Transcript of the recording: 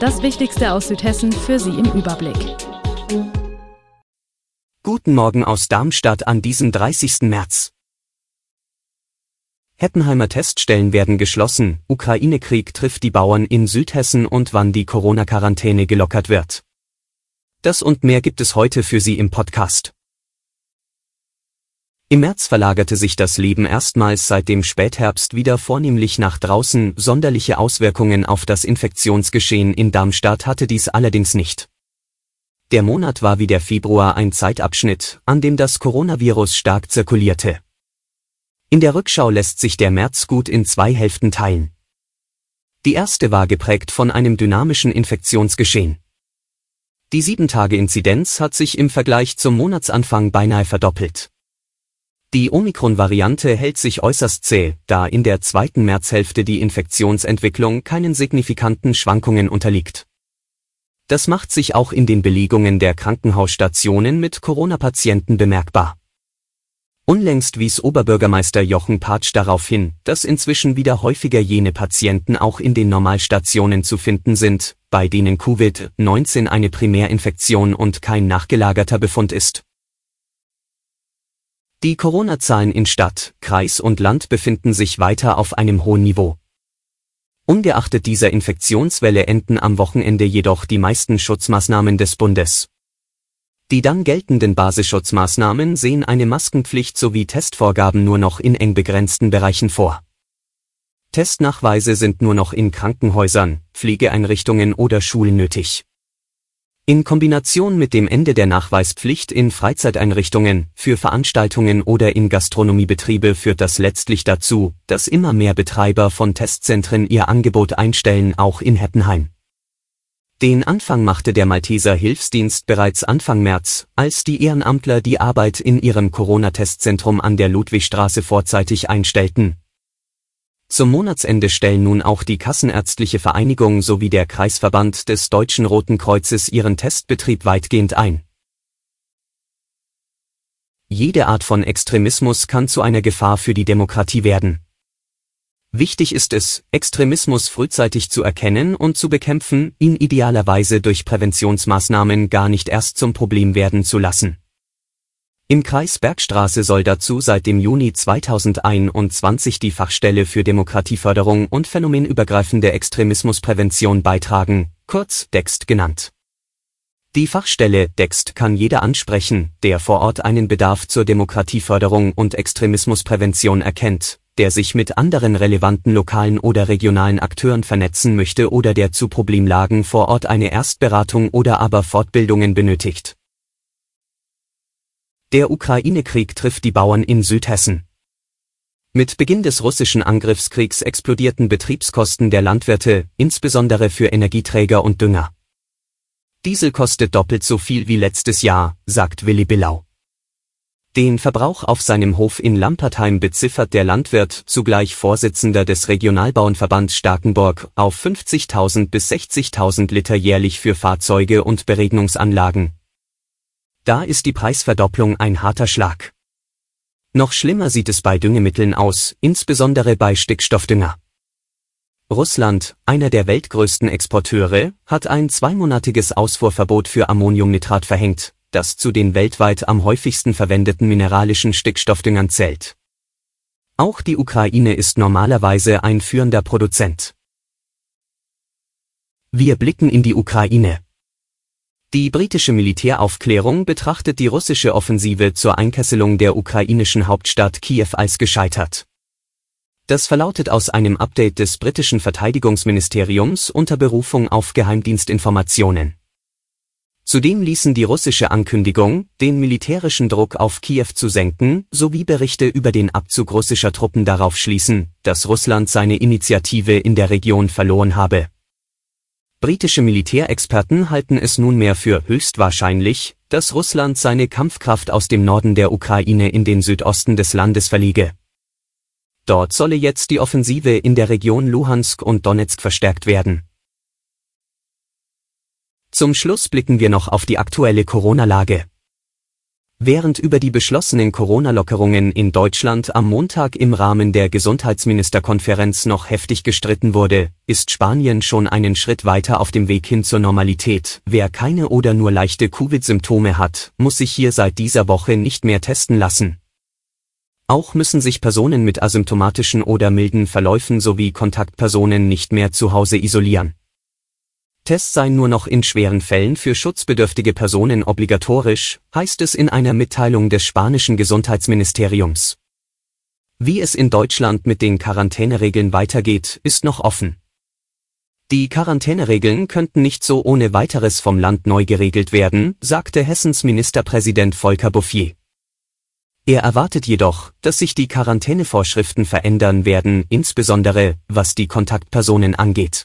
Das Wichtigste aus Südhessen für Sie im Überblick. Guten Morgen aus Darmstadt an diesem 30. März. Heppenheimer Teststellen werden geschlossen, Ukraine-Krieg trifft die Bauern in Südhessen und wann die Corona-Quarantäne gelockert wird. Das und mehr gibt es heute für Sie im Podcast. Im März verlagerte sich das Leben erstmals seit dem Spätherbst wieder vornehmlich nach draußen, sonderliche Auswirkungen auf das Infektionsgeschehen in Darmstadt hatte dies allerdings nicht. Der Monat war wie der Februar ein Zeitabschnitt, an dem das Coronavirus stark zirkulierte. In der Rückschau lässt sich der März gut in zwei Hälften teilen. Die erste war geprägt von einem dynamischen Infektionsgeschehen. Die 7-Tage-Inzidenz hat sich im Vergleich zum Monatsanfang beinahe verdoppelt. Die Omikron-Variante hält sich äußerst zäh, da in der zweiten Märzhälfte die Infektionsentwicklung keinen signifikanten Schwankungen unterliegt. Das macht sich auch in den Belegungen der Krankenhausstationen mit Corona-Patienten bemerkbar. Unlängst wies Oberbürgermeister Jochen Patsch darauf hin, dass inzwischen wieder häufiger jene Patienten auch in den Normalstationen zu finden sind, bei denen Covid-19 eine Primärinfektion und kein nachgelagerter Befund ist. Die Corona-Zahlen in Stadt, Kreis und Land befinden sich weiter auf einem hohen Niveau. Ungeachtet dieser Infektionswelle enden am Wochenende jedoch die meisten Schutzmaßnahmen des Bundes. Die dann geltenden Basisschutzmaßnahmen sehen eine Maskenpflicht sowie Testvorgaben nur noch in eng begrenzten Bereichen vor. Testnachweise sind nur noch in Krankenhäusern, Pflegeeinrichtungen oder Schulen nötig. In Kombination mit dem Ende der Nachweispflicht in Freizeiteinrichtungen, für Veranstaltungen oder in Gastronomiebetriebe führt das letztlich dazu, dass immer mehr Betreiber von Testzentren ihr Angebot einstellen, auch in Heppenheim. Den Anfang machte der Malteser Hilfsdienst bereits Anfang März, als die Ehrenamtler die Arbeit in ihrem Corona-Testzentrum an der Ludwigstraße vorzeitig einstellten, zum Monatsende stellen nun auch die Kassenärztliche Vereinigung sowie der Kreisverband des Deutschen Roten Kreuzes ihren Testbetrieb weitgehend ein. Jede Art von Extremismus kann zu einer Gefahr für die Demokratie werden. Wichtig ist es, Extremismus frühzeitig zu erkennen und zu bekämpfen, ihn idealerweise durch Präventionsmaßnahmen gar nicht erst zum Problem werden zu lassen. Im Kreis Bergstraße soll dazu seit dem Juni 2021 die Fachstelle für Demokratieförderung und phänomenübergreifende Extremismusprävention beitragen, kurz DEXT genannt. Die Fachstelle DEXT kann jeder ansprechen, der vor Ort einen Bedarf zur Demokratieförderung und Extremismusprävention erkennt, der sich mit anderen relevanten lokalen oder regionalen Akteuren vernetzen möchte oder der zu Problemlagen vor Ort eine Erstberatung oder aber Fortbildungen benötigt. Der Ukraine-Krieg trifft die Bauern in Südhessen. Mit Beginn des russischen Angriffskriegs explodierten Betriebskosten der Landwirte, insbesondere für Energieträger und Dünger. Diesel kostet doppelt so viel wie letztes Jahr, sagt Willi Billau. Den Verbrauch auf seinem Hof in Lampertheim beziffert der Landwirt, zugleich Vorsitzender des Regionalbauernverbands Starkenburg, auf 50.000 bis 60.000 Liter jährlich für Fahrzeuge und Beregnungsanlagen, da ist die Preisverdopplung ein harter Schlag. Noch schlimmer sieht es bei Düngemitteln aus, insbesondere bei Stickstoffdünger. Russland, einer der weltgrößten Exporteure, hat ein zweimonatiges Ausfuhrverbot für Ammoniumnitrat verhängt, das zu den weltweit am häufigsten verwendeten mineralischen Stickstoffdüngern zählt. Auch die Ukraine ist normalerweise ein führender Produzent. Wir blicken in die Ukraine. Die britische Militäraufklärung betrachtet die russische Offensive zur Einkesselung der ukrainischen Hauptstadt Kiew als gescheitert. Das verlautet aus einem Update des britischen Verteidigungsministeriums unter Berufung auf Geheimdienstinformationen. Zudem ließen die russische Ankündigung, den militärischen Druck auf Kiew zu senken, sowie Berichte über den Abzug russischer Truppen darauf schließen, dass Russland seine Initiative in der Region verloren habe Britische Militärexperten halten es nunmehr für höchstwahrscheinlich, dass Russland seine Kampfkraft aus dem Norden der Ukraine in den Südosten des Landes verlege. Dort solle jetzt die Offensive in der Region Luhansk und Donetsk verstärkt werden. Zum Schluss blicken wir noch auf die aktuelle Corona-Lage. Während über die beschlossenen Corona-Lockerungen in Deutschland am Montag im Rahmen der Gesundheitsministerkonferenz noch heftig gestritten wurde, ist Spanien schon einen Schritt weiter auf dem Weg hin zur Normalität. Wer keine oder nur leichte Covid-Symptome hat, muss sich hier seit dieser Woche nicht mehr testen lassen. Auch müssen sich Personen mit asymptomatischen oder milden Verläufen sowie Kontaktpersonen nicht mehr zu Hause isolieren. Tests seien nur noch in schweren Fällen für schutzbedürftige Personen obligatorisch, heißt es in einer Mitteilung des spanischen Gesundheitsministeriums. Wie es in Deutschland mit den Quarantäneregeln weitergeht, ist noch offen. Die Quarantäneregeln könnten nicht so ohne weiteres vom Land neu geregelt werden, sagte Hessens Ministerpräsident Volker Bouffier. Er erwartet jedoch, dass sich die Quarantänevorschriften verändern werden, insbesondere was die Kontaktpersonen angeht.